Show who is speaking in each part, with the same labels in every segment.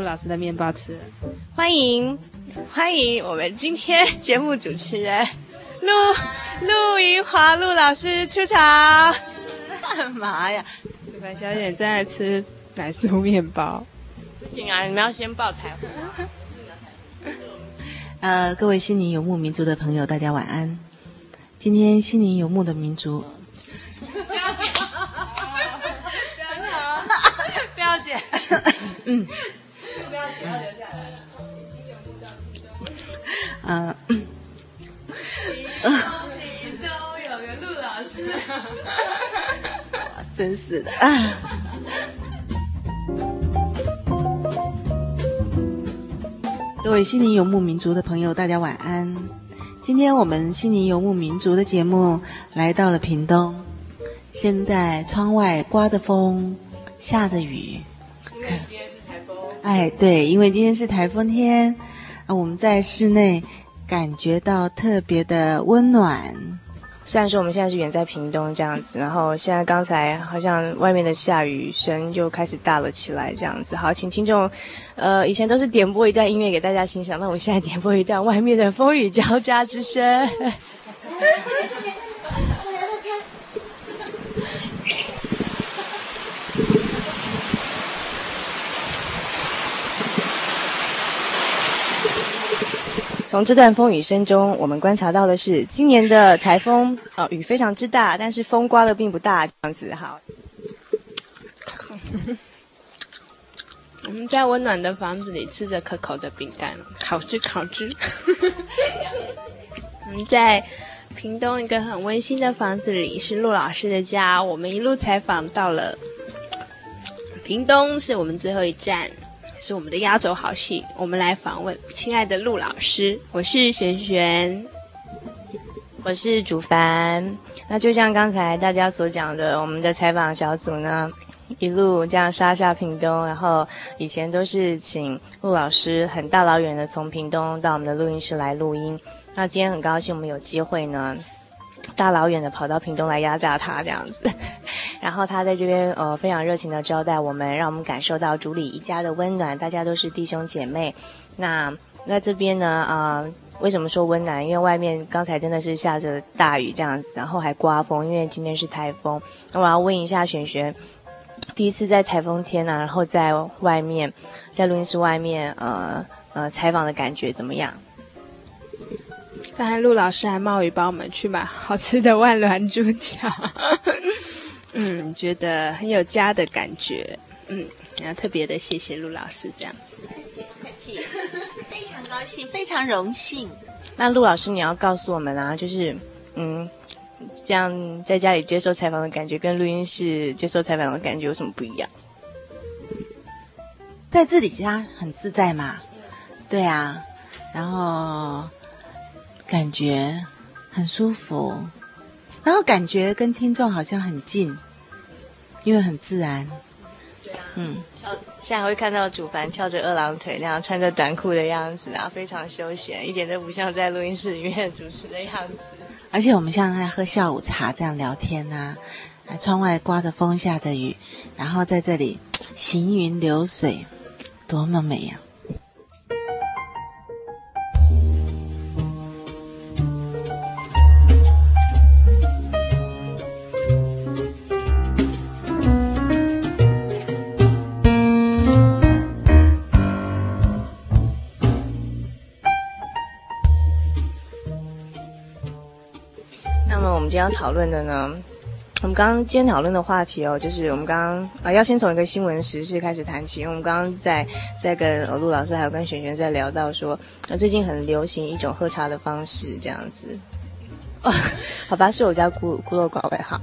Speaker 1: 陆老师的面包吃。
Speaker 2: 欢迎，欢迎我们今天节目主持人陆。陆银华陆老师出场，干嘛呀？
Speaker 1: 主凡小姐正在吃奶酥面包。
Speaker 2: 不行啊，你们要先报台。
Speaker 3: 呃，各位心灵游牧民族的朋友，大家晚安。今天心灵游牧的民族，
Speaker 2: 不要紧，不要紧，不要剪，嗯，
Speaker 3: 嗯。真是的啊！各位心灵游牧民族的朋友，大家晚安。今天我们心灵游牧民族的节目来到了屏东，现在窗外刮着风，下着雨。
Speaker 2: 今天是台风。
Speaker 3: 哎，对，因为今天是台风天啊，我们在室内感觉到特别的温暖。
Speaker 2: 虽然说我们现在是远在屏东这样子，然后现在刚才好像外面的下雨声又开始大了起来这样子。好，请听众，呃，以前都是点播一段音乐给大家欣赏，那我们现在点播一段外面的风雨交加之声。从这段风雨声中，我们观察到的是今年的台风，呃，雨非常之大，但是风刮的并不大，这样子好。
Speaker 1: 我们在温暖的房子里吃着可口的饼干，烤汁烤汁。我们在屏东一个很温馨的房子里，是陆老师的家。我们一路采访到了屏东，是我们最后一站。是我们的压轴好戏，我们来访问亲爱的陆老师。我是璇璇，
Speaker 2: 我是主凡。那就像刚才大家所讲的，我们的采访小组呢，一路这样杀下屏东，然后以前都是请陆老师很大老远的从屏东到我们的录音室来录音。那今天很高兴我们有机会呢。大老远的跑到屏东来压榨他这样子，然后他在这边呃非常热情的招待我们，让我们感受到主里一家的温暖，大家都是弟兄姐妹。那那这边呢啊、为什么说温暖？因为外面刚才真的是下着大雨这样子，然后还刮风，因为今天是台风。那我要问一下璇璇，第一次在台风天呢、然后在外面在录音室外面呃呃采访的感觉怎么样？
Speaker 1: 刚才陆老师还冒雨帮我们去买好吃的万峦猪脚，嗯，觉得很有家的感觉，嗯，然后特别的谢谢陆老师这样子，
Speaker 3: 客气客气，非常高兴，非常荣幸。
Speaker 2: 那陆老师，你要告诉我们啊，就是嗯，这样在家里接受采访的感觉，跟录音室接受采访的感觉有什么不一样？
Speaker 3: 在自己家很自在嘛，对啊，然后。感觉很舒服，然后感觉跟听众好像很近，因为很自然。
Speaker 2: 对啊，嗯，现在会看到主凡翘着二郎腿那样穿着短裤的样子，然后非常休闲，一点都不像在录音室里面主持的样子。
Speaker 3: 而且我们像在喝下午茶这样聊天呐、啊，窗外刮着风，下着雨，然后在这里行云流水，多么美呀！
Speaker 2: 那今天要讨论的呢？我们刚刚今天讨论的话题哦，就是我们刚刚啊、要先从一个新闻时事开始谈起。因为我们刚刚在在跟陆老师还有跟璇璇在聊到说，呃，最近很流行一种喝茶的方式，这样子。哦，好吧，是我家孤孤陋寡闻哈。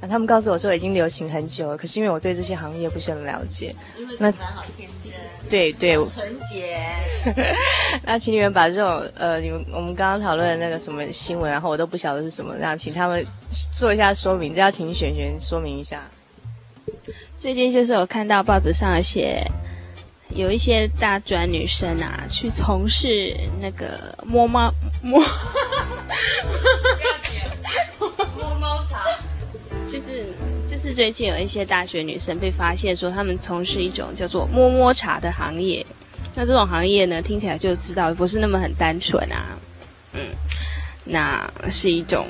Speaker 2: 那、啊、他们告诉我说已经流行很久了，可是因为我对这些行业不是很了解，那好天真，对对，
Speaker 3: 纯洁。
Speaker 2: 那请你们把这种呃，你们我们刚刚讨论的那个什么新闻，然后我都不晓得是什么，然后请他们做一下说明，就要请璇璇说明一下。
Speaker 1: 最近就是我看到报纸上写，有一些大专女生啊，去从事那个摸猫摸，摸就是就是最近有一些大学女生被发现说，她们从事一种叫做摸摸茶的行业。那这种行业呢，听起来就知道不是那么很单纯啊，嗯，那是一种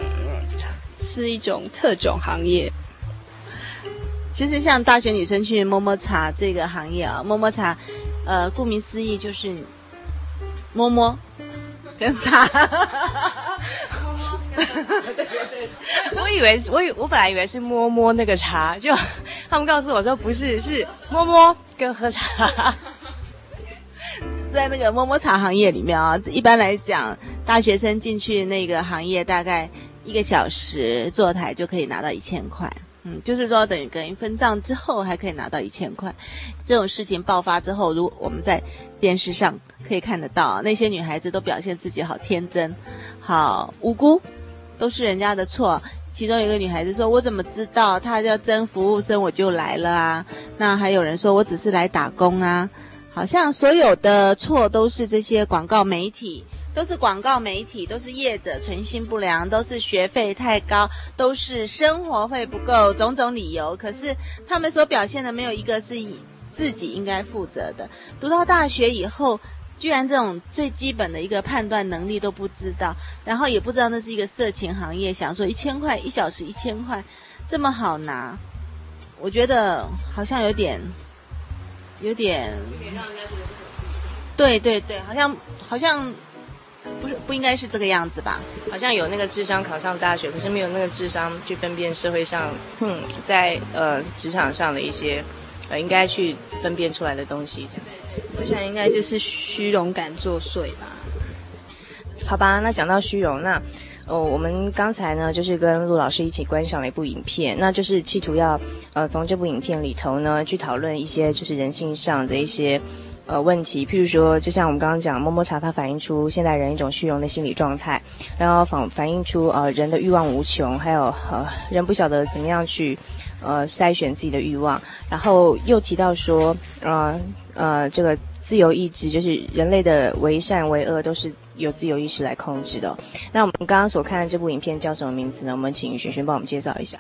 Speaker 1: 是一种特种行业。
Speaker 3: 其实像大学女生去摸摸茶这个行业啊，摸摸茶，呃，顾名思义就是摸摸跟茶。
Speaker 2: 以为我以我本来以为是摸摸那个茶，就他们告诉我说不是，是摸摸跟喝茶。
Speaker 3: 在那个摸摸茶行业里面啊，一般来讲，大学生进去那个行业，大概一个小时坐台就可以拿到一千块。嗯，就是说等于等于分账之后还可以拿到一千块。这种事情爆发之后，如我们在电视上可以看得到，那些女孩子都表现自己好天真、好无辜，都是人家的错。其中有一个女孩子说：“我怎么知道她要征服务生我就来了啊？”那还有人说：“我只是来打工啊。”好像所有的错都是这些广告媒体，都是广告媒体，都是业者存心不良，都是学费太高，都是生活费不够，种种理由。可是他们所表现的没有一个是以自己应该负责的。读到大学以后，居然这种最基本的一个判断能力都不知道，然后也不知道那是一个色情行业，想说一千块一小时一千块这么好拿，我觉得好像有点。有点，有点让人家觉得不可置信。对对对，好像好像不是不应该是这个样子吧？
Speaker 2: 好像有那个智商考上大学，可是没有那个智商去分辨社会上，嗯，在呃职场上的一些呃应该去分辨出来的东西。这样，
Speaker 1: 我想应该就是虚荣感作祟吧。
Speaker 2: 好吧，那讲到虚荣，那。哦，我们刚才呢，就是跟陆老师一起观赏了一部影片，那就是企图要，呃，从这部影片里头呢，去讨论一些就是人性上的一些，呃，问题。譬如说，就像我们刚刚讲，摸摸茶它反映出现代人一种虚荣的心理状态，然后反反映出呃人的欲望无穷，还有呃人不晓得怎么样去，呃筛选自己的欲望，然后又提到说，呃呃这个自由意志就是人类的为善为恶都是。有自由意识来控制的。那我们刚刚所看的这部影片叫什么名字呢？我们请璇璇帮我们介绍一下。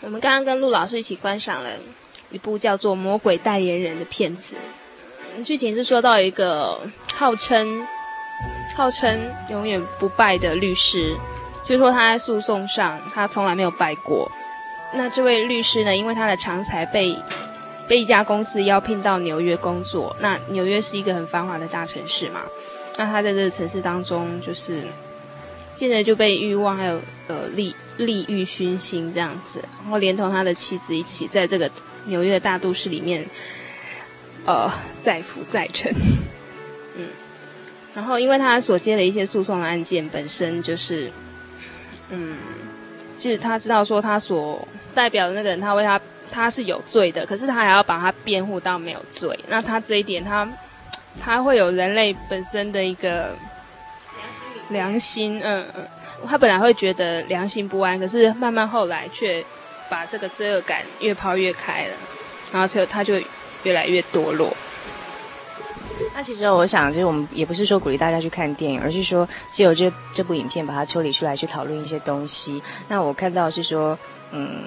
Speaker 1: 我们刚刚跟陆老师一起观赏了一部叫做《魔鬼代言人》的片子。剧情是说到一个号称号称永远不败的律师，据说他在诉讼上他从来没有败过。那这位律师呢，因为他的长才被被一家公司邀聘到纽约工作。那纽约是一个很繁华的大城市嘛。那他在这个城市当中，就是现在就被欲望还有呃利利欲熏心这样子，然后连同他的妻子一起在这个纽约的大都市里面，呃，载浮载沉。嗯，然后因为他所接的一些诉讼的案件本身就是，嗯，其实他知道说他所代表的那个人，他为他他是有罪的，可是他还要把他辩护到没有罪。那他这一点他。他会有人类本身的一个良心，良心，嗯嗯，他本来会觉得良心不安，可是慢慢后来却把这个罪恶感越抛越开了，然后就他就越来越堕落。
Speaker 2: 那其实我想，就是我们也不是说鼓励大家去看电影，而是说借由这这部影片把它抽离出来去讨论一些东西。那我看到是说，嗯。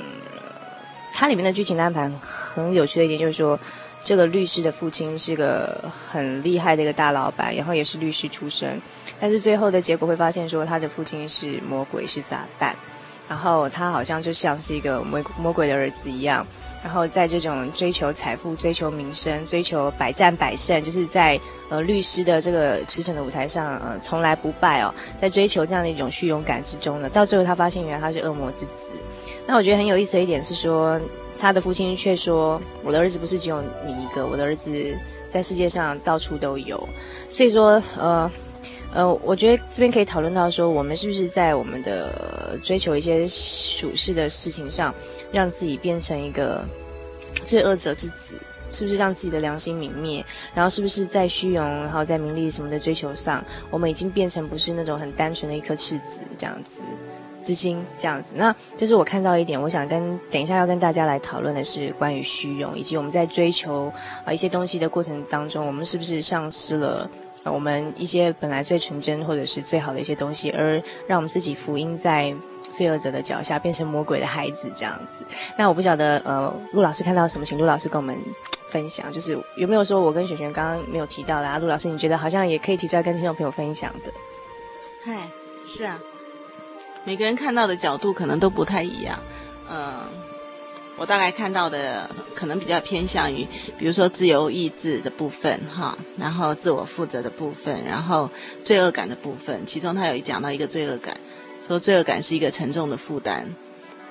Speaker 2: 它里面的剧情安排很有趣的一点就是说，这个律师的父亲是个很厉害的一个大老板，然后也是律师出身，但是最后的结果会发现说，他的父亲是魔鬼，是撒旦，然后他好像就像是一个魔魔鬼的儿子一样。然后在这种追求财富、追求名声、追求百战百胜，就是在呃律师的这个驰骋的舞台上，呃从来不败哦，在追求这样的一种虚荣感之中呢，到最后他发现原来他是恶魔之子。那我觉得很有意思的一点是说，他的父亲却说：“我的儿子不是只有你一个，我的儿子在世界上到处都有。”所以说，呃呃，我觉得这边可以讨论到说，我们是不是在我们的追求一些属世的事情上，让自己变成一个罪恶者之子，是不是让自己的良心泯灭？然后是不是在虚荣，然后在名利什么的追求上，我们已经变成不是那种很单纯的一颗赤子这样子之心这样子？那这是我看到一点，我想跟等一下要跟大家来讨论的是关于虚荣，以及我们在追求啊一些东西的过程当中，我们是不是丧失了我们一些本来最纯真或者是最好的一些东西，而让我们自己福音在。罪恶者的脚下，变成魔鬼的孩子这样子。那我不晓得，呃，陆老师看到什么，请陆老师跟我们分享。就是有没有说我跟璇璇刚刚没有提到的？陆老师，你觉得好像也可以提出来跟听众朋友分享的。
Speaker 3: 嗨，是啊，每个人看到的角度可能都不太一样。嗯，我大概看到的可能比较偏向于，比如说自由意志的部分哈，然后自我负责的部分，然后罪恶感的部分。其中他有讲到一个罪恶感。说罪恶感是一个沉重的负担，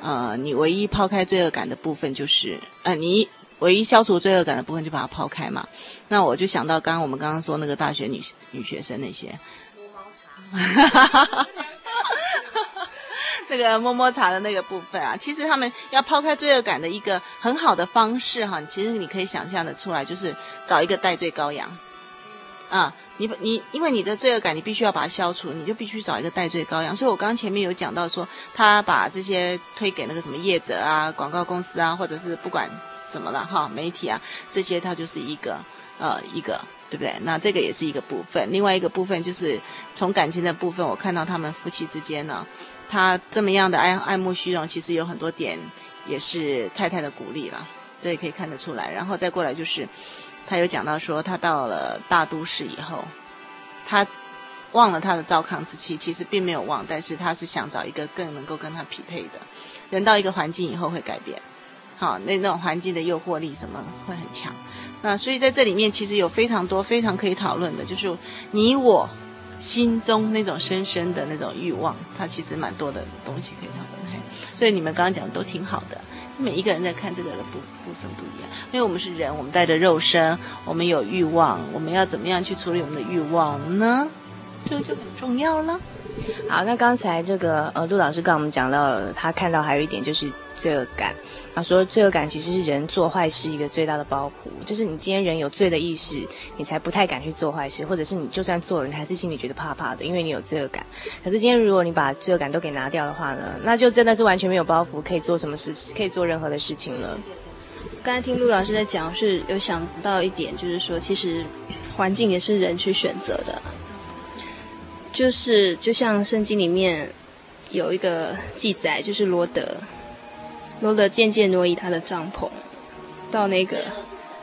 Speaker 3: 呃，你唯一抛开罪恶感的部分就是，呃，你唯一消除罪恶感的部分就把它抛开嘛。那我就想到刚刚我们刚刚说那个大学女女学生那些，哈哈哈哈哈，那个摸摸茶的那个部分啊，其实他们要抛开罪恶感的一个很好的方式哈，其实你可以想象的出来，就是找一个代罪羔羊，啊。你你因为你的罪恶感，你必须要把它消除，你就必须找一个代罪羔羊。所以我刚刚前面有讲到说，他把这些推给那个什么业者啊、广告公司啊，或者是不管什么了哈，媒体啊这些，他就是一个呃一个，对不对？那这个也是一个部分。另外一个部分就是从感情的部分，我看到他们夫妻之间呢，他这么样的爱爱慕虚荣，其实有很多点也是太太的鼓励了，这也可以看得出来。然后再过来就是。他有讲到说，他到了大都市以后，他忘了他的糟糠之妻，其实并没有忘，但是他是想找一个更能够跟他匹配的人。到一个环境以后会改变，好，那那种环境的诱惑力什么会很强。那所以在这里面其实有非常多非常可以讨论的，就是你我心中那种深深的那种欲望，它其实蛮多的东西可以讨论。所以你们刚刚讲的都挺好的。每一个人在看这个的部部分不一样，因为我们是人，我们带着肉身，我们有欲望，我们要怎么样去处理我们的欲望呢？这个就很重要了。
Speaker 2: 好，那刚才这个呃陆老师跟我们讲到，他看到还有一点就是罪恶感。他说罪恶感其实是人做坏事一个最大的包袱，就是你今天人有罪的意识，你才不太敢去做坏事，或者是你就算做了，你还是心里觉得怕怕的，因为你有罪恶感。可是今天如果你把罪恶感都给拿掉的话呢，那就真的是完全没有包袱，可以做什么事，可以做任何的事情了。
Speaker 1: 刚才听陆老师在讲，是有想到一点，就是说其实环境也是人去选择的。就是就像圣经里面有一个记载，就是罗德，罗德渐渐挪移他的帐篷到那个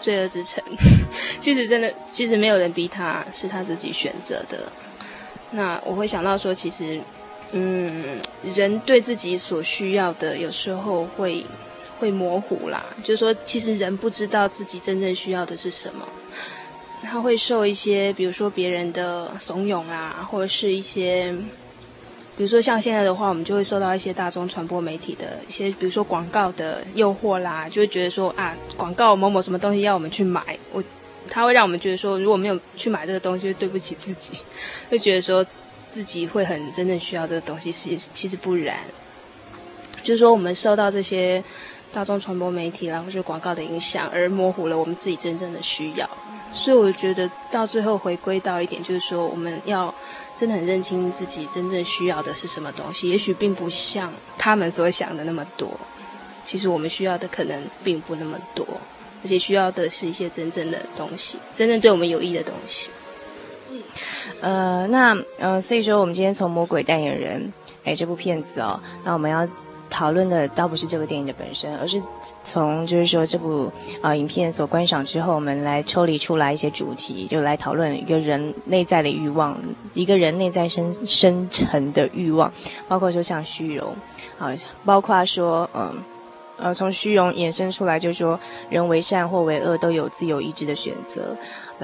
Speaker 1: 罪恶之城。其实真的，其实没有人逼他，是他自己选择的。那我会想到说，其实，嗯，人对自己所需要的，有时候会会模糊啦。就是说，其实人不知道自己真正需要的是什么。他会受一些，比如说别人的怂恿啊，或者是一些，比如说像现在的话，我们就会受到一些大众传播媒体的一些，比如说广告的诱惑啦，就会觉得说啊，广告某某什么东西要我们去买，我他会让我们觉得说，如果没有去买这个东西，对不起自己，会觉得说自己会很真正需要这个东西，其实其实不然，就是说我们受到这些大众传播媒体啦，或是广告的影响，而模糊了我们自己真正的需要。所以我觉得到最后回归到一点，就是说我们要真的很认清自己真正需要的是什么东西。也许并不像他们所想的那么多，其实我们需要的可能并不那么多，而且需要的是一些真正的东西，真正对我们有益的东西。
Speaker 2: 嗯，呃，那呃，所以说我们今天从《魔鬼代言人》哎这部片子哦，那我们要讨论的倒不是这个电影的本身，而是从就是说这部啊、影片所观赏之后，我们来抽离出来一些主题，就来讨论一个人内在的欲望，一个人内在深深沉的欲望，包括说像虚荣，啊，包括说嗯呃从虚荣衍生出来，就是说人为善或为恶都有自由意志的选择，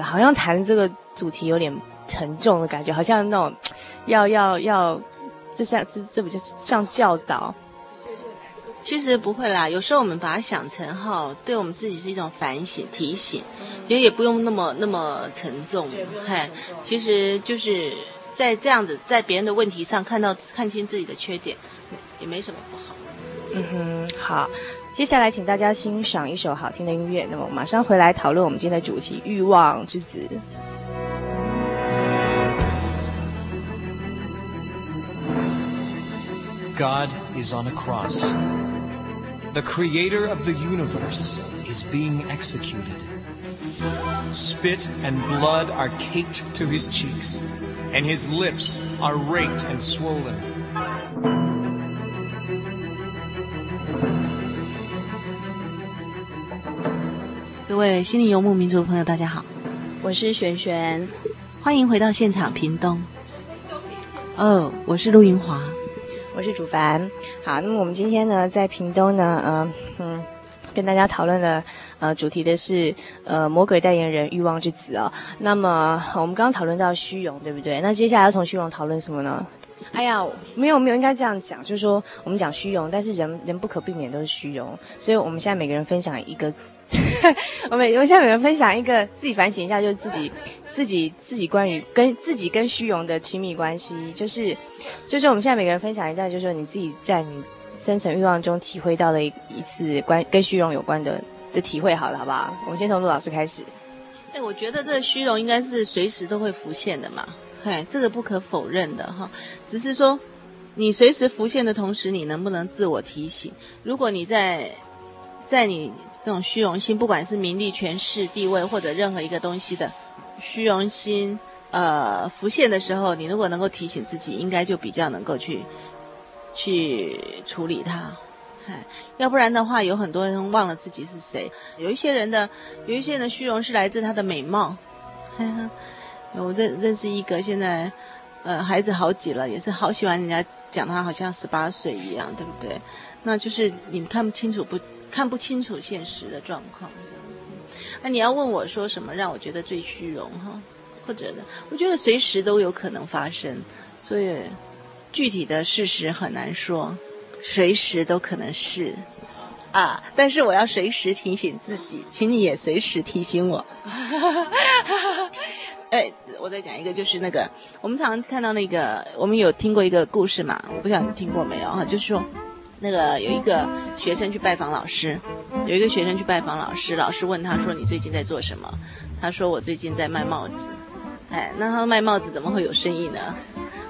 Speaker 2: 好像谈这个主题有点沉重的感觉，好像那种要要要，就像这这不就像教导。
Speaker 3: 其实不会啦，有时候我们把它想成哈，对我们自己是一种反省、提醒，也也不用那么那么沉重。嗨，其实就是在这样子，在别人的问题上看到看清自己的缺点，也没什么不好。
Speaker 2: 嗯哼，好，接下来请大家欣赏一首好听的音乐，那么马上回来讨论我们今天的主题——欲望之子。
Speaker 4: God is on a cross. The creator of the universe is being executed. Spit and blood are caked to his cheeks, and his lips are raked and swollen.
Speaker 3: 各位心灵游牧民族的朋友，大家好，
Speaker 1: 我是璇璇，
Speaker 3: 欢迎回到现场，屏东。哦，我是陆云华。
Speaker 2: 我是主凡，好，那么我们今天呢，在屏东呢，呃，嗯，跟大家讨论的呃主题的是呃魔鬼代言人欲望之子啊、那么我们刚刚讨论到虚荣，对不对？那接下来要从虚荣讨论什么呢？哎呀，没有没有，应该这样讲，就是说我们讲虚荣，但是人人不可避免都是虚荣，所以我们现在每个人分享一个。我们我们现在每人分享一个，自己反省一下，就是自己自己自己关于跟自己跟虚荣的亲密关系，就是就是我们现在每个人分享一段，就是说你自己在你深层欲望中体会到的一一次关跟虚荣有关的的体会，好了，好不好？我们先从陆老师开始。
Speaker 3: 哎，我觉得这个虚荣应该是随时都会浮现的嘛，哎，这个不可否认的哈，只是说你随时浮现的同时，你能不能自我提醒？如果你在在你。这种虚荣心，不管是名利、权势、地位，或者任何一个东西的虚荣心，呃，浮现的时候，你如果能够提醒自己，应该就比较能够去去处理它。哎，要不然的话，有很多人忘了自己是谁。有一些人的，有一些人的虚荣是来自他的美貌。我认认识一个，现在呃孩子好几了，也是好喜欢人家讲他好像十八岁一样，对不对？那就是你看不清楚不。看不清楚现实的状况，那你要问我说什么让我觉得最虚荣哈？或者呢？我觉得随时都有可能发生，所以具体的事实很难说，随时都可能是啊。但是我要随时提醒自己，请你也随时提醒我。哎，我再讲一个，就是那个我们常常看到那个，我们有听过一个故事嘛？我不晓得你听过没有哈？就是说。那个有一个学生去拜访老师，有一个学生去拜访老师，老师问他说：“你最近在做什么？”他说：“我最近在卖帽子。”哎，那他卖帽子怎么会有生意呢？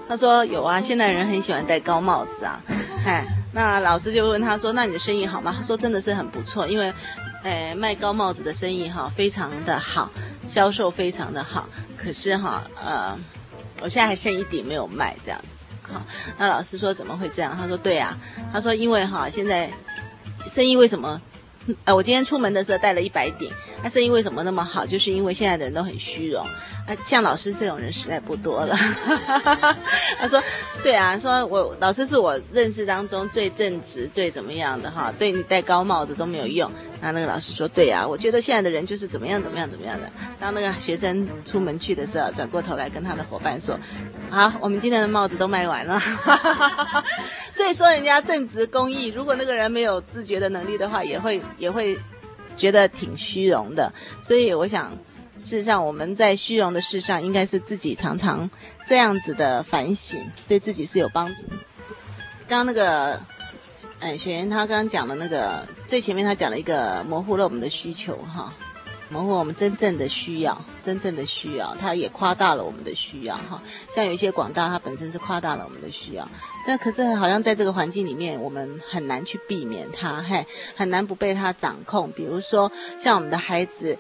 Speaker 3: 他说：“有啊，现代人很喜欢戴高帽子啊。”哎，那老师就问他说：“那你的生意好吗？”他说：“真的是很不错，因为，哎，卖高帽子的生意哈非常的好，销售非常的好。可是哈，呃，我现在还剩一顶没有卖，这样子。”好，那老师说怎么会这样？他说对啊，他说因为哈现在生意为什么？呃，我今天出门的时候带了一百顶，那生意为什么那么好？就是因为现在的人都很虚荣，啊，像老师这种人实在不多了。他说对啊，说我老师是我认识当中最正直、最怎么样的哈，对你戴高帽子都没有用。那那个老师说：“对、啊，我觉得现在的人就是怎么样怎么样怎么样的。”当那个学生出门去的时候，转过头来跟他的伙伴说：“好，我们今天的帽子都卖完了。”所以说，人家正直公益，如果那个人没有自觉的能力的话，也会也会觉得挺虚荣的。所以，我想，事实上我们在虚荣的事上，应该是自己常常这样子的反省，对自己是有帮助。刚刚那个。哎，雪妍他刚刚讲的那个最前面，他讲了一个模糊了我们的需求哈，模糊我们真正的需要，真正的需要，他也夸大了我们的需要哈。像有一些广大，它本身是夸大了我们的需要，但可是好像在这个环境里面，我们很难去避免它，嘿，很难不被它掌控。比如说像我们的孩子，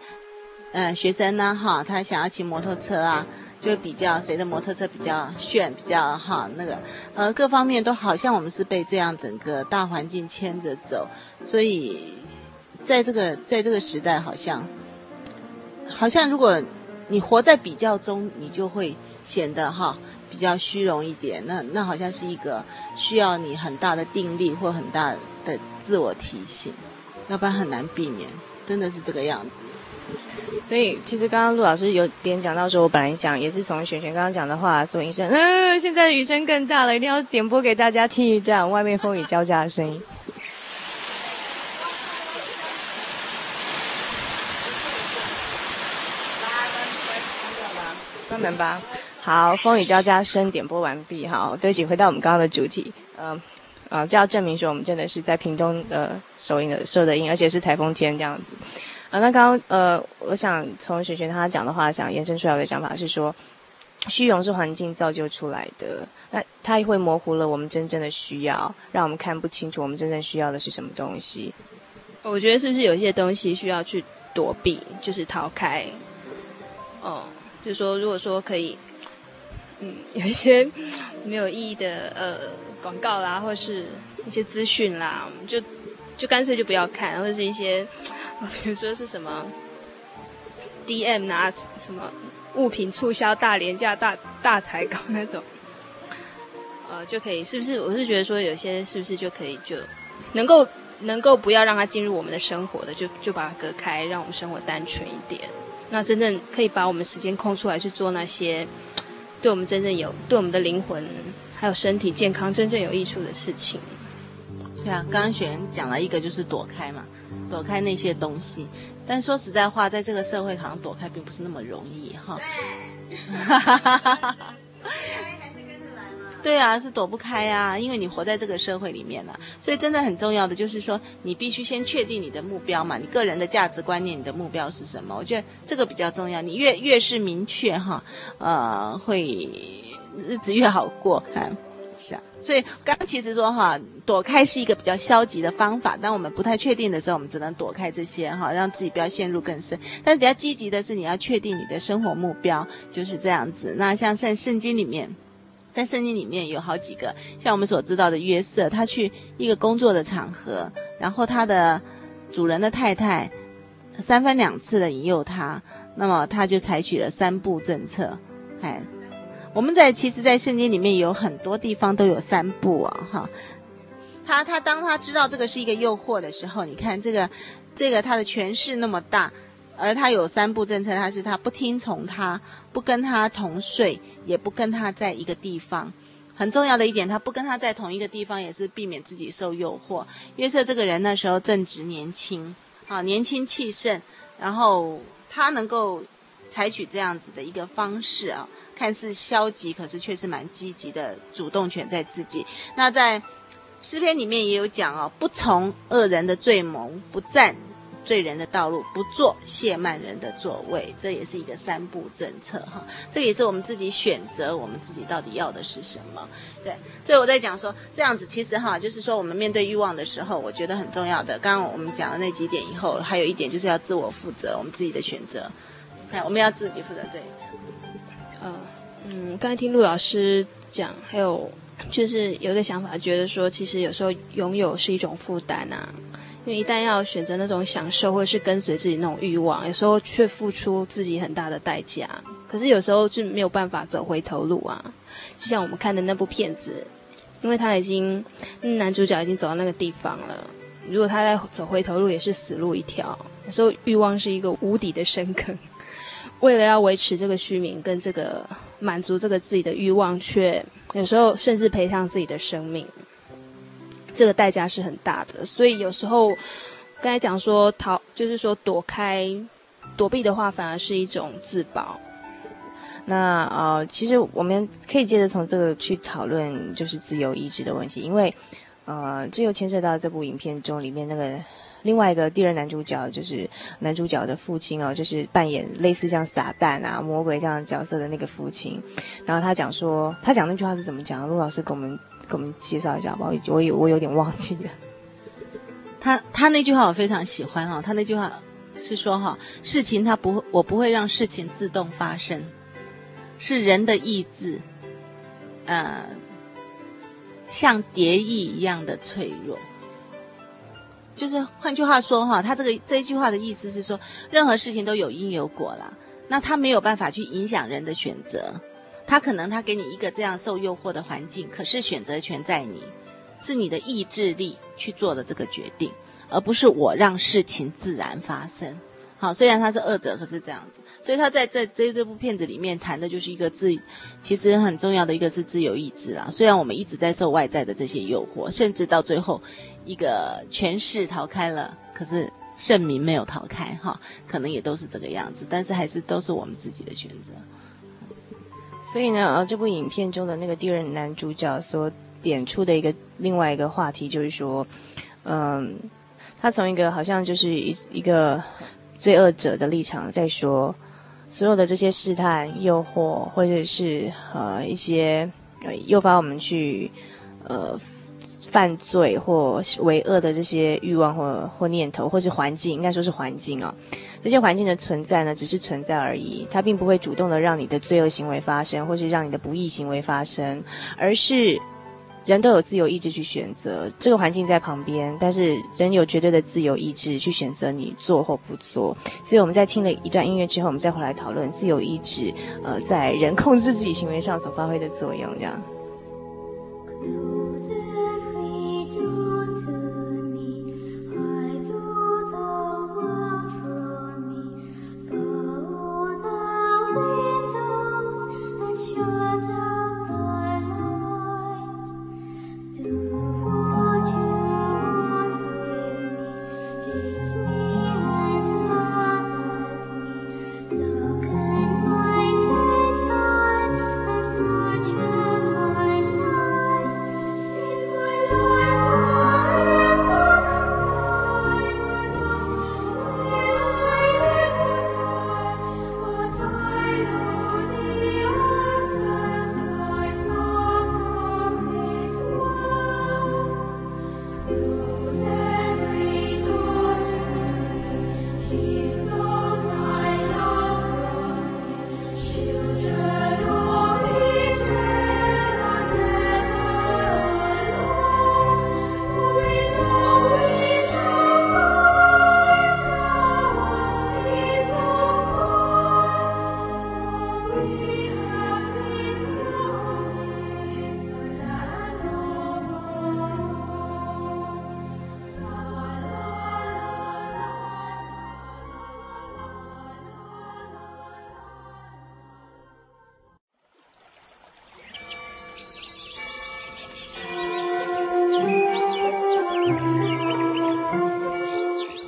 Speaker 3: 呃，学生呢哈，他想要骑摩托车啊。就比较谁的摩托车比较炫，比较哈那个，呃，各方面都好像我们是被这样整个大环境牵着走，所以在这个在这个时代，好像好像如果你活在比较中，你就会显得哈比较虚荣一点，那那好像是一个需要你很大的定力或很大的自我提醒，要不然很难避免，真的是这个样子。
Speaker 2: 所以，其实刚刚陆老师有点讲到说，我本来想也是从璇璇刚刚讲的话说一声，嗯、呃，现在的雨声更大了，一定要点播给大家听一下外面风雨交加的声音。关门吧。好，风雨交加声点播完毕。好，对不起，回到我们刚刚的主题。嗯、呃，啊、呃，就要证明说我们真的是在屏东的收音的收的音，而且是台风天这样子。啊，那刚刚呃，我想从雪璇他讲的话，想延伸出来的想法是说，虚荣是环境造就出来的，那它会模糊了我们真正的需要，让我们看不清楚我们真正需要的是什么东西。
Speaker 1: 我觉得是不是有一些东西需要去躲避，就是逃开？哦，就是说，如果说可以，嗯，有一些没有意义的呃广告啦，或是一些资讯啦，就就干脆就不要看，或者是一些。比如说是什么 DM 拿什么物品促销大廉价大大采购那种，呃，就可以是不是？我是觉得说有些是不是就可以就能够能够不要让它进入我们的生活的，就就把它隔开，让我们生活单纯一点。那真正可以把我们时间空出来去做那些对我们真正有对我们的灵魂还有身体健康真正有益处的事情。
Speaker 3: 对啊，刚刚雪人讲了一个就是躲开嘛。躲开那些东西，但说实在话，在这个社会好像躲开并不是那么容易哈。对 啊，是躲不开啊，因为你活在这个社会里面了，所以真的很重要的就是说，你必须先确定你的目标嘛，你个人的价值观念，你的目标是什么？我觉得这个比较重要。你越越是明确哈，呃，会日子越好过哈。是啊，所以刚刚其实说哈，躲开是一个比较消极的方法。当我们不太确定的时候，我们只能躲开这些哈，让自己不要陷入更深。但是比较积极的是，你要确定你的生活目标就是这样子。那像在圣经里面，在圣经里面有好几个，像我们所知道的约瑟，他去一个工作的场合，然后他的主人的太太三番两次的引诱他，那么他就采取了三步政策，哎。我们在其实，在圣经里面有很多地方都有三不啊，哈。他他当他知道这个是一个诱惑的时候，你看这个这个他的权势那么大，而他有三不政策，他是他不听从他，不跟他同睡，也不跟他在一个地方。很重要的一点，他不跟他在同一个地方，也是避免自己受诱惑。约瑟这个人那时候正值年轻啊，年轻气盛，然后他能够采取这样子的一个方式啊。看似消极，可是却是蛮积极的主动权在自己。那在诗篇里面也有讲哦，不从恶人的罪谋，不占罪人的道路，不做亵慢人的座位，这也是一个三步政策哈。这也是我们自己选择，我们自己到底要的是什么？对，所以我在讲说这样子，其实哈，就是说我们面对欲望的时候，我觉得很重要的。刚刚我们讲的那几点以后，还有一点就是要自我负责，我们自己的选择，哎，我们要自己负责，对。
Speaker 1: 嗯，刚才听陆老师讲，还有就是有一个想法，觉得说其实有时候拥有是一种负担啊，因为一旦要选择那种享受，或者是跟随自己那种欲望，有时候却付出自己很大的代价。可是有时候就没有办法走回头路啊。就像我们看的那部片子，因为他已经男主角已经走到那个地方了，如果他再走回头路，也是死路一条。有时候欲望是一个无底的深坑。为了要维持这个虚名跟这个满足这个自己的欲望，却有时候甚至赔上自己的生命，这个代价是很大的。所以有时候刚才讲说逃，就是说躲开、躲避的话，反而是一种自保。
Speaker 2: 那呃，其实我们可以接着从这个去讨论，就是自由意志的问题，因为呃，这又牵涉到这部影片中里面那个。另外一个第二男主角就是男主角的父亲哦，就是扮演类似像撒旦啊、魔鬼这样角色的那个父亲。然后他讲说，他讲那句话是怎么讲的？陆老师给我们给我们介绍一下吧，我有我有点忘记了。
Speaker 3: 他他那句话我非常喜欢哈，他那句话是说哈，事情他不会，我不会让事情自动发生。是人的意志，呃，像蝶翼一样的脆弱。就是换句话说，哈，他这个这一句话的意思是说，任何事情都有因有果啦。那他没有办法去影响人的选择，他可能他给你一个这样受诱惑的环境，可是选择权在你，是你的意志力去做的这个决定，而不是我让事情自然发生。好，虽然他是恶者，可是这样子，所以他在这这这部片子里面谈的就是一个自，其实很重要的一个是自由意志啦。虽然我们一直在受外在的这些诱惑，甚至到最后一个权势逃开了，可是圣民没有逃开，哈，可能也都是这个样子，但是还是都是我们自己的选择。
Speaker 5: 所以呢，呃，这部影片中的那个第二男主角所点出的一个另外一个话题，就是说，嗯，他从一个好像就是一一个。罪恶者的立场在说，所有的这些试探、诱惑，或者是呃一些呃诱发我们去呃犯罪或为恶的这些欲望或或念头，或是环境，应该说是环境啊、哦。这些环境的存在呢，只是存在而已，它并不会主动的让你的罪恶行为发生，或是让你的不义行为发生，而是。人都有自由意志去选择，这个环境在旁边，但是人有绝对的自由意志去选择你做或不做。所以我们在听了一段音乐之后，我们再回来讨论自由意志，呃，在人控制自己行为上所发挥的作用，这样。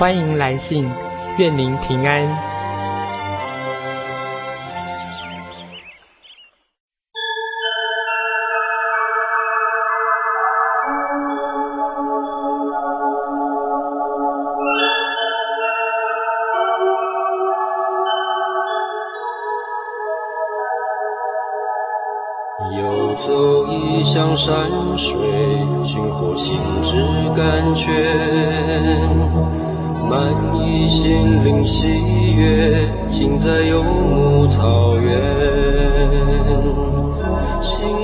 Speaker 6: 欢迎来信，愿您平安。
Speaker 7: 心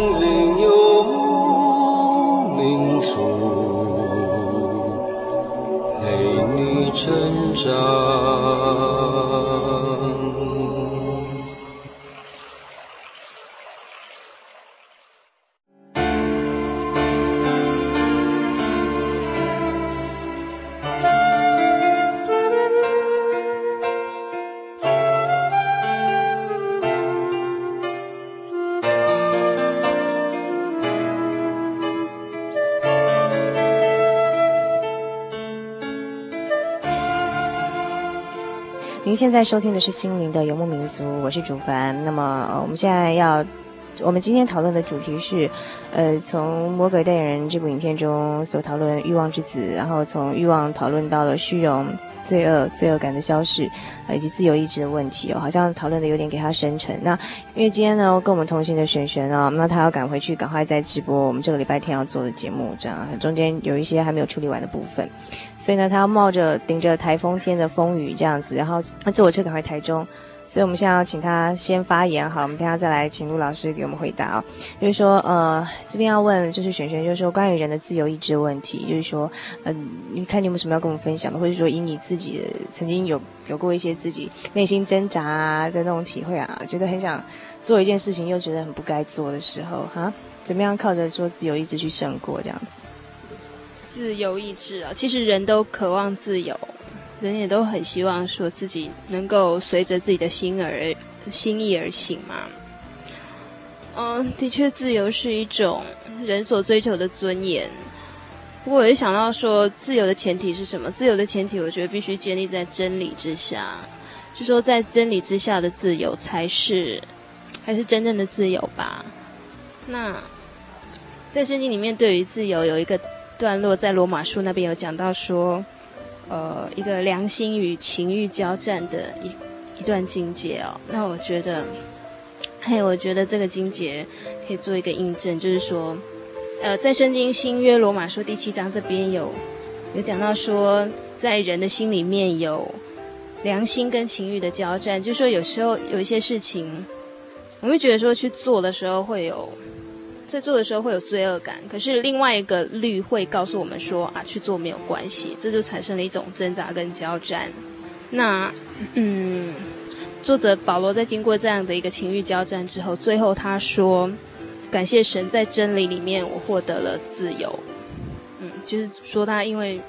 Speaker 7: 现在
Speaker 2: 收听的是《心灵的游牧民族》，我是主凡。那么，我们现在要，我们今天讨论的主题是，呃，从《魔鬼代言人》这部影片中所讨论欲望之子，然后从欲望讨论到了虚荣。罪恶、罪恶感的消逝，以及自由意志的问题哦，好像讨论的有点给他深沉。那因为今天呢，跟我们同行的璇璇啊，那他要赶回去，赶快在直播我们这个礼拜天要做的节目，这样中间有一些还没有处理完的部分，所以呢，他要冒着顶着台风天的风雨这样子，然后坐我车赶回台中。所以，我们现在要请他先发言，好，我们等下再来请陆老师给我们回答哦。就是说，呃，这边要问，就是璇璇，就是说关于人的自由意志问题，就是说，嗯、你看你有没有什么要跟我们分享的，或者说以你自己曾经有有过一些自己内心挣扎的那种体会啊，觉得很想做一件事情，又觉得很不该做的时候，哈，怎么样靠着做自由意志去胜过这样子？
Speaker 1: 自由意志啊，其实人都渴望自由。人也都很希望说自己能够随着自己的心而心意而行嘛。嗯，的确，自由是一种人所追求的尊严。不过，我就想到说，自由的前提是什么？自由的前提，我觉得必须建立在真理之下。就说在真理之下的自由才是，还是真正的自由吧。那在圣经里面，对于自由有一个段落，在罗马书那边有讲到说。呃，一个良心与情欲交战的一一段经节哦，那我觉得，嘿，我觉得这个经节可以做一个印证，就是说，呃，在圣经新约罗马书第七章这边有有讲到说，在人的心里面有良心跟情欲的交战，就是说有时候有一些事情，我会觉得说去做的时候会有。在做的时候会有罪恶感，可是另外一个律会告诉我们说啊，去做没有关系，这就产生了一种挣扎跟交战。那嗯，作者保罗在经过这样的一个情欲交战之后，最后他说：“感谢神，在真理里面我获得了自由。”嗯，就是说他因为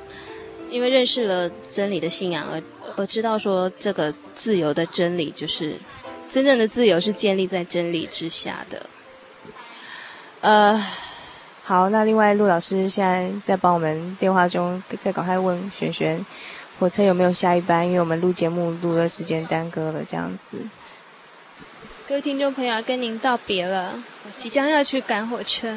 Speaker 1: 因为认识了真理的信仰而而知道说这个自由的真理就是真正的自由是建立在真理之下的。
Speaker 2: 呃，好，那另外陆老师现在在帮我们电话中在赶快问璇璇，火车有没有下一班？因为我们录节目录的时间耽搁了，这样子。
Speaker 1: 各位听众朋友，要跟您道别了，我即将要去赶火车。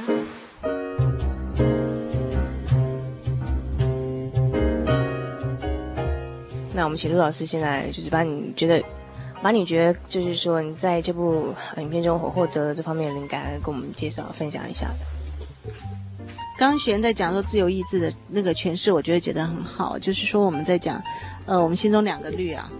Speaker 2: 那我们请陆老师现在就是把你觉得。把你觉得就是说你在这部影片中获获得这方面的灵感，跟我们介绍分享一下。
Speaker 3: 刚璇在讲说自由意志的那个诠释，我觉得解得很好。就是说我们在讲，呃，我们心中两个律啊，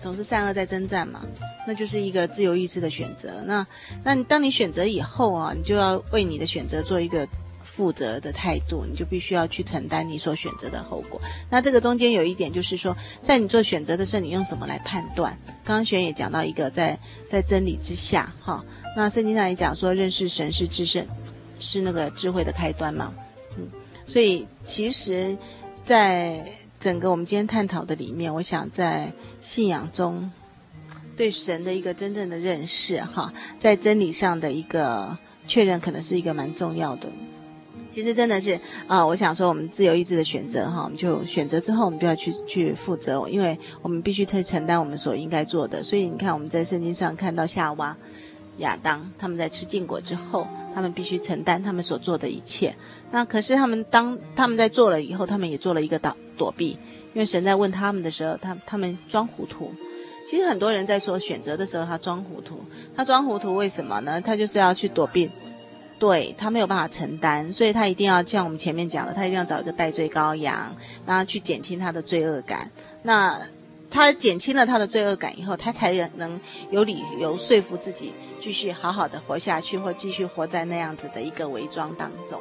Speaker 3: 总是善恶在征战嘛，那就是一个自由意志的选择。那那你当你选择以后啊，你就要为你的选择做一个。负责的态度，你就必须要去承担你所选择的后果。那这个中间有一点，就是说，在你做选择的时候，你用什么来判断？刚刚璇也讲到一个在，在真理之下，哈。那圣经上也讲说，认识神是至圣，是那个智慧的开端嘛。嗯，所以其实，在整个我们今天探讨的里面，我想在信仰中对神的一个真正的认识，哈，在真理上的一个确认，可能是一个蛮重要的。其实真的是啊、我想说，我们自由意志的选择哈，我们就选择之后，我们就要去去负责，因为我们必须去承担我们所应该做的。所以你看，我们在圣经上看到夏娃、亚当他们在吃禁果之后，他们必须承担他们所做的一切。那可是他们当他们在做了以后，他们也做了一个躲躲避，因为神在问他们的时候，他他们装糊涂。其实很多人在说选择的时候，他装糊涂，他装糊涂为什么呢？他就是要去躲避。对，他没有办法承担，所以他一定要像我们前面讲的，他一定要找一个代罪羔羊，然后去减轻他的罪恶感。那他减轻了他的罪恶感以后，他才能有理由说服自己继续好好的活下去，或继续活在那样子的一个伪装当中。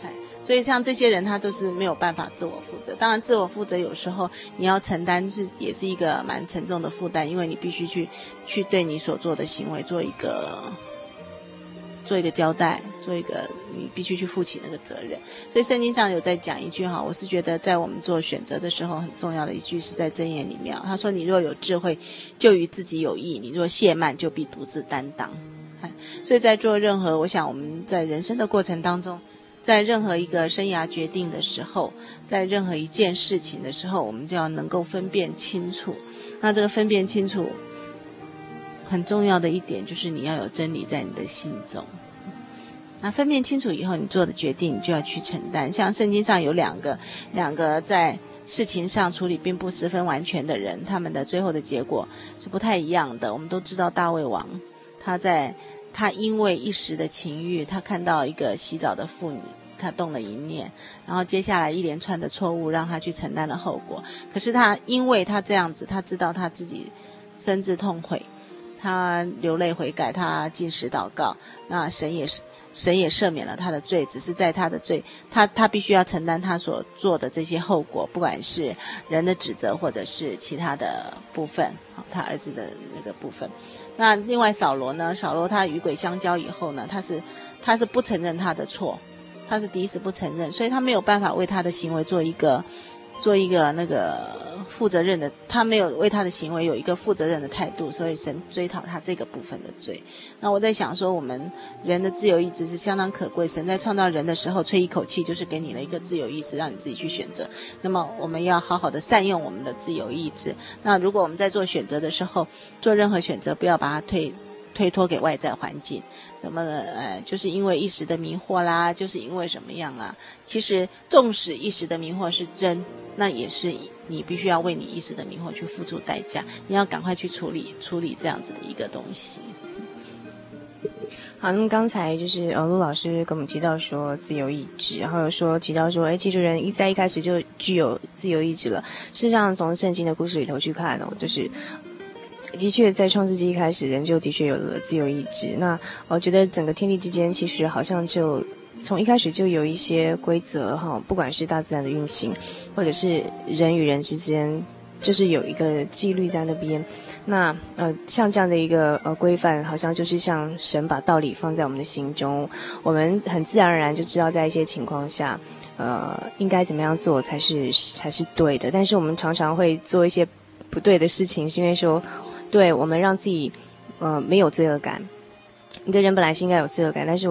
Speaker 3: 对，所以像这些人，他都是没有办法自我负责。当然，自我负责有时候你要承担是也是一个蛮沉重的负担，因为你必须去去对你所做的行为做一个。做一个交代，做一个你必须去负起那个责任。所以圣经上有在讲一句哈，我是觉得在我们做选择的时候很重要的一句是在箴言里面，他说：“你若有智慧，就与自己有益；你若懈慢，就必独自担当。”所以在做任何，我想我们在人生的过程当中，在任何一个生涯决定的时候，在任何一件事情的时候，我们就要能够分辨清楚。那这个分辨清楚，很重要的一点就是你要有真理在你的心中。那分辨清楚以后，你做的决定你就要去承担。像圣经上有两个，两个在事情上处理并不十分完全的人，他们的最后的结果是不太一样的。我们都知道大卫王，他在他因为一时的情欲，他看到一个洗澡的妇女，他动了一念，然后接下来一连串的错误让他去承担了后果。可是他因为他这样子，他知道他自己深自痛悔，他流泪悔改，他进食祷告，那神也是。神也赦免了他的罪，只是在他的罪，他他必须要承担他所做的这些后果，不管是人的指责或者是其他的部分，他儿子的那个部分。那另外扫罗呢？扫罗他与鬼相交以后呢，他是他是不承认他的错，他是第一次不承认，所以他没有办法为他的行为做一个做一个那个。负责任的，他没有为他的行为有一个负责任的态度，所以神追讨他这个部分的罪。那我在想说，我们人的自由意志是相当可贵。神在创造人的时候，吹一口气就是给你了一个自由意志，让你自己去选择。那么我们要好好的善用我们的自由意志。那如果我们在做选择的时候，做任何选择，不要把它推推脱给外在环境。怎么？呃，就是因为一时的迷惑啦，就是因为什么样啊？其实纵使一时的迷惑是真，那也是。你必须要为你一时的迷惑去付出代价，你要赶快去处理处理这样子的一个东西。
Speaker 2: 好，那么刚才就是呃陆老师跟我们提到说自由意志，然后有说提到说，哎，其实人一在一开始就具有自由意志了。事实上，从圣经的故事里头去看哦，就是的确在创世纪一开始，人就的确有了自由意志。那我觉得整个天地之间，其实好像就。从一开始就有一些规则哈，不管是大自然的运行，或者是人与人之间，就是有一个纪律在那边。那呃，像这样的一个呃规范，好像就是像神把道理放在我们的心中，我们很自然而然就知道在一些情况下，呃，应该怎么样做才是才是对的。但是我们常常会做一些不对的事情，是因为说，对我们让自己呃没有罪恶感。一个人本来是应该有罪恶感，但是。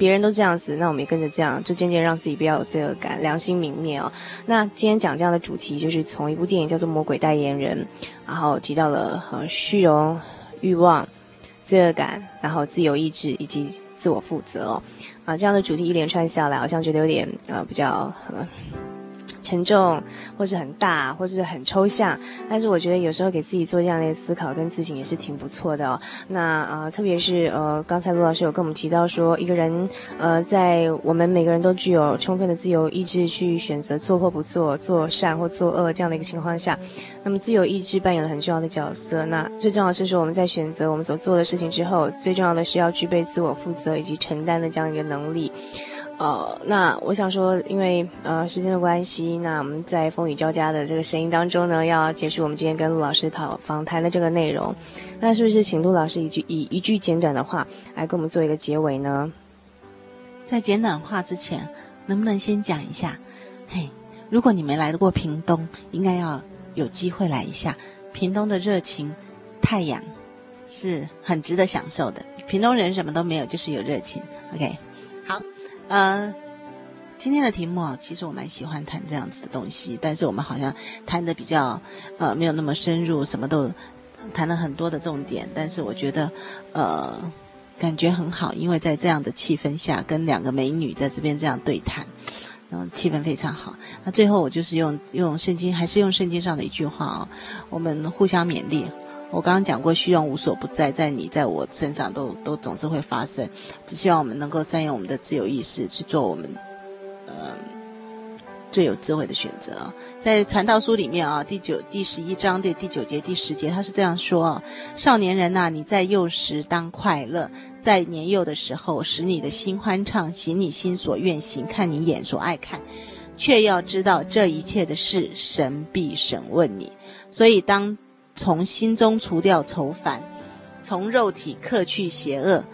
Speaker 2: 别人都这样子，那我们也跟着这样，就渐渐让自己不要有罪恶感，良心泯灭哦。那今天讲这样的主题，就是从一部电影叫做《魔鬼代言人》，然后提到了呃虚荣、欲望、罪恶感，然后自由意志以及自我负责哦。啊，这样的主题一连串下来，好像觉得有点呃比较呃。沉重，或是很大，或是很抽象，但是我觉得有时候给自己做这样的思考跟自省也是挺不错的哦。那呃，特别是呃，刚才陆老师有跟我们提到说，一个人呃，在我们每个人都具有充分的自由意志去选择做或不做，做善或做恶这样的一个情况下，那么自由意志扮演了很重要的角色。那最重要的是说，我们在选择我们所做的事情之后，最重要的是要具备自我负责以及承担的这样一个能力。呃，那我想说，因为呃时间的关系，那我们在风雨交加的这个声音当中呢，要结束我们今天跟陆老师讨访谈的这个内容。那是不是请陆老师一句以一句简短的话来跟我们做一个结尾呢？
Speaker 3: 在简短话之前，能不能先讲一下？嘿，如果你没来得过屏东，应该要有机会来一下。屏东的热情、太阳是很值得享受的。屏东人什么都没有，就是有热情。OK 好。呃，今天的题目啊，其实我蛮喜欢谈这样子的东西，但是我们好像谈的比较呃没有那么深入，什么都谈了很多的重点，但是我觉得呃感觉很好，因为在这样的气氛下，跟两个美女在这边这样对谈，嗯气氛非常好。那最后我就是用用圣经，还是用圣经上的一句话啊，我们互相勉励。我刚刚讲过，虚荣无所不在，在你在我身上都都总是会发生。只希望我们能够善用我们的自由意识去做我们，嗯、最有智慧的选择。在传道书里面啊，第九第十一章的第九节第十节，他是这样说啊：少年人呐，你在幼时当快乐，在年幼的时候使你的心欢畅，行你心所愿行，看你眼所爱看，却要知道这一切的事，神必审问你。所以当。从心中除掉愁烦，从肉体克去邪恶，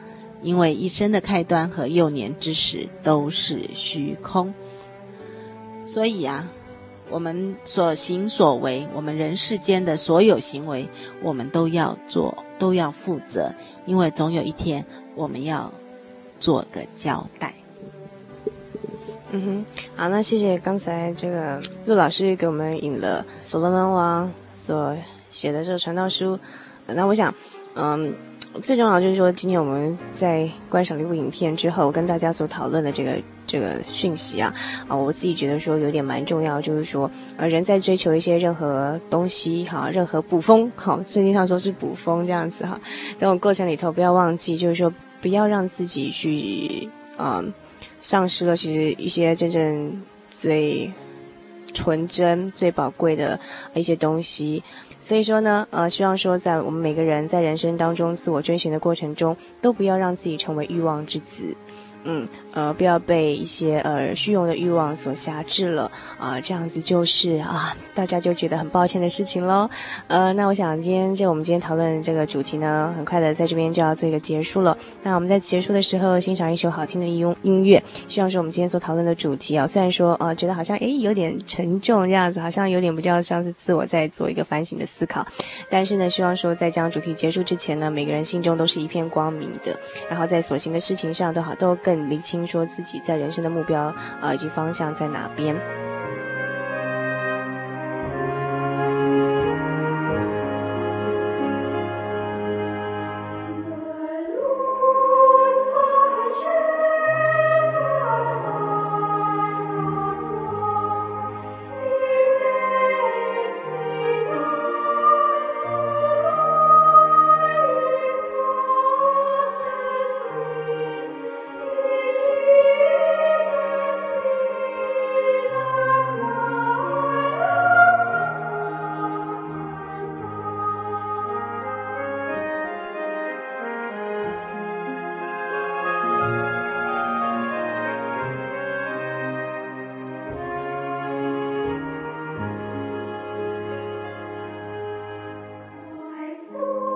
Speaker 3: 因为一生的开端和幼年之时都是虚空。所以啊，我们所行所为，我们人世间的所有行为，我们都要做，都要负责，因为总有一天我们要做个交代。
Speaker 2: 嗯哼，好，那谢谢刚才这个陆老师给我们引了所罗门王所。写的这个传道书。那我想，嗯，最重要就是说，今天我们在观赏这部影片之后，跟大家所讨论的这个这个讯息啊，啊，我自己觉得说有点蛮重要，就是说，呃，人在追求一些任何东西，哈，任何捕风，好，圣经上说是捕风这样子哈，这种过程里头不要忘记，就是说不要让自己去，嗯，丧失了其实一些真正最纯真、最宝贵的一些东西。所以说呢，呃，希望说，在我们每个人在人生当中自我追寻的过程中，都不要让自己成为欲望之子。嗯，呃，不要被一些呃虚荣的欲望所辖制了啊，这样子就是啊，大家就觉得很抱歉的事情喽。呃，那我想今天就我们今天讨论这个主题呢，很快的在这边就要做一个结束了。那我们在结束的时候欣赏一首好听的音音乐，希望说我们今天所讨论的主题啊，虽然说呃觉得好像诶有点沉重这样子，好像有点比较像是自我在做一个反省的思考，但是呢，希望说在这样主题结束之前呢，每个人心中都是一片光明的，然后在所行的事情上都好都更。理清说自己在人生的目标啊、以及方向在哪边。soul.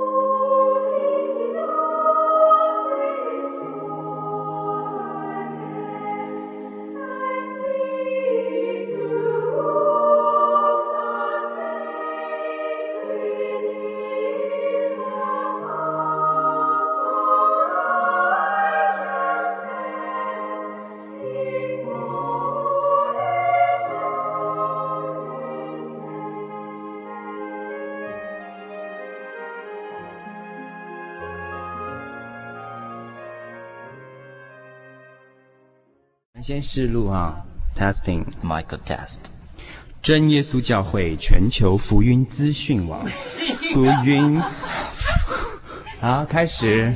Speaker 8: 先试录啊，testing。Michael test，真耶稣教会全球福音资讯网，福音，好，开始，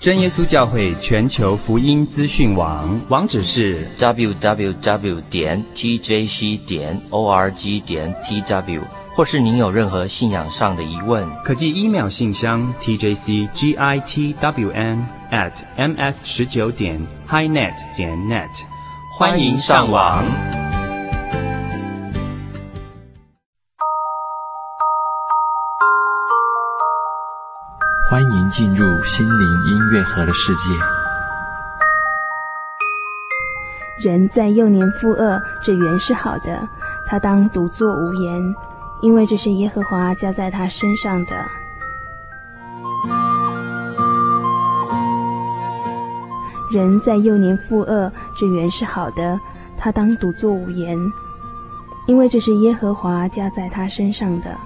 Speaker 8: 真耶稣教会全球福音资讯网，网址是
Speaker 9: www 点 tjc 点 org 点 tw，或是您有任何信仰上的疑问，
Speaker 8: 可寄 email 信箱 tjcgitwn at ms 十九点 highnet 点 net，欢迎上网。
Speaker 10: 欢迎进入心灵音乐盒的世界。
Speaker 11: 人在幼年负恶，这原是好的，他当独坐无言，因为这是耶和华加在他身上的。人在幼年负恶，这原是好的，他当独坐无言，因为这是耶和华加在他身上的。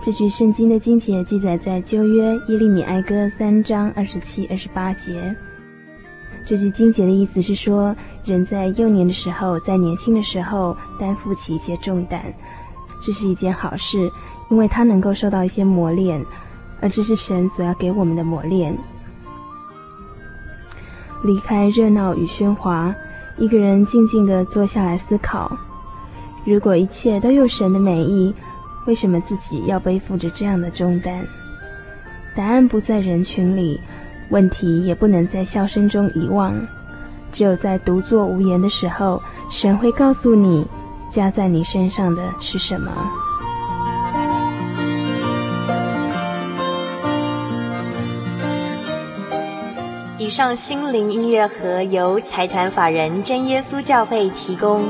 Speaker 11: 这句圣经的经节记载在旧约耶利米哀歌三章二十七、二十八节。这句经节的意思是说，人在幼年的时候，在年轻的时候担负起一些重担，这是一件好事，因为他能够受到一些磨练，而这是神所要给我们的磨练。离开热闹与喧哗，一个人静静地坐下来思考：如果一切都有神的美意，为什么自己要背负着这样的重担？答案不在人群里，问题也不能在笑声中遗忘。只有在独坐无言的时候，神会告诉你，加在你身上的是什么。
Speaker 12: 以上心灵音乐盒由财团法人真耶稣教会提供。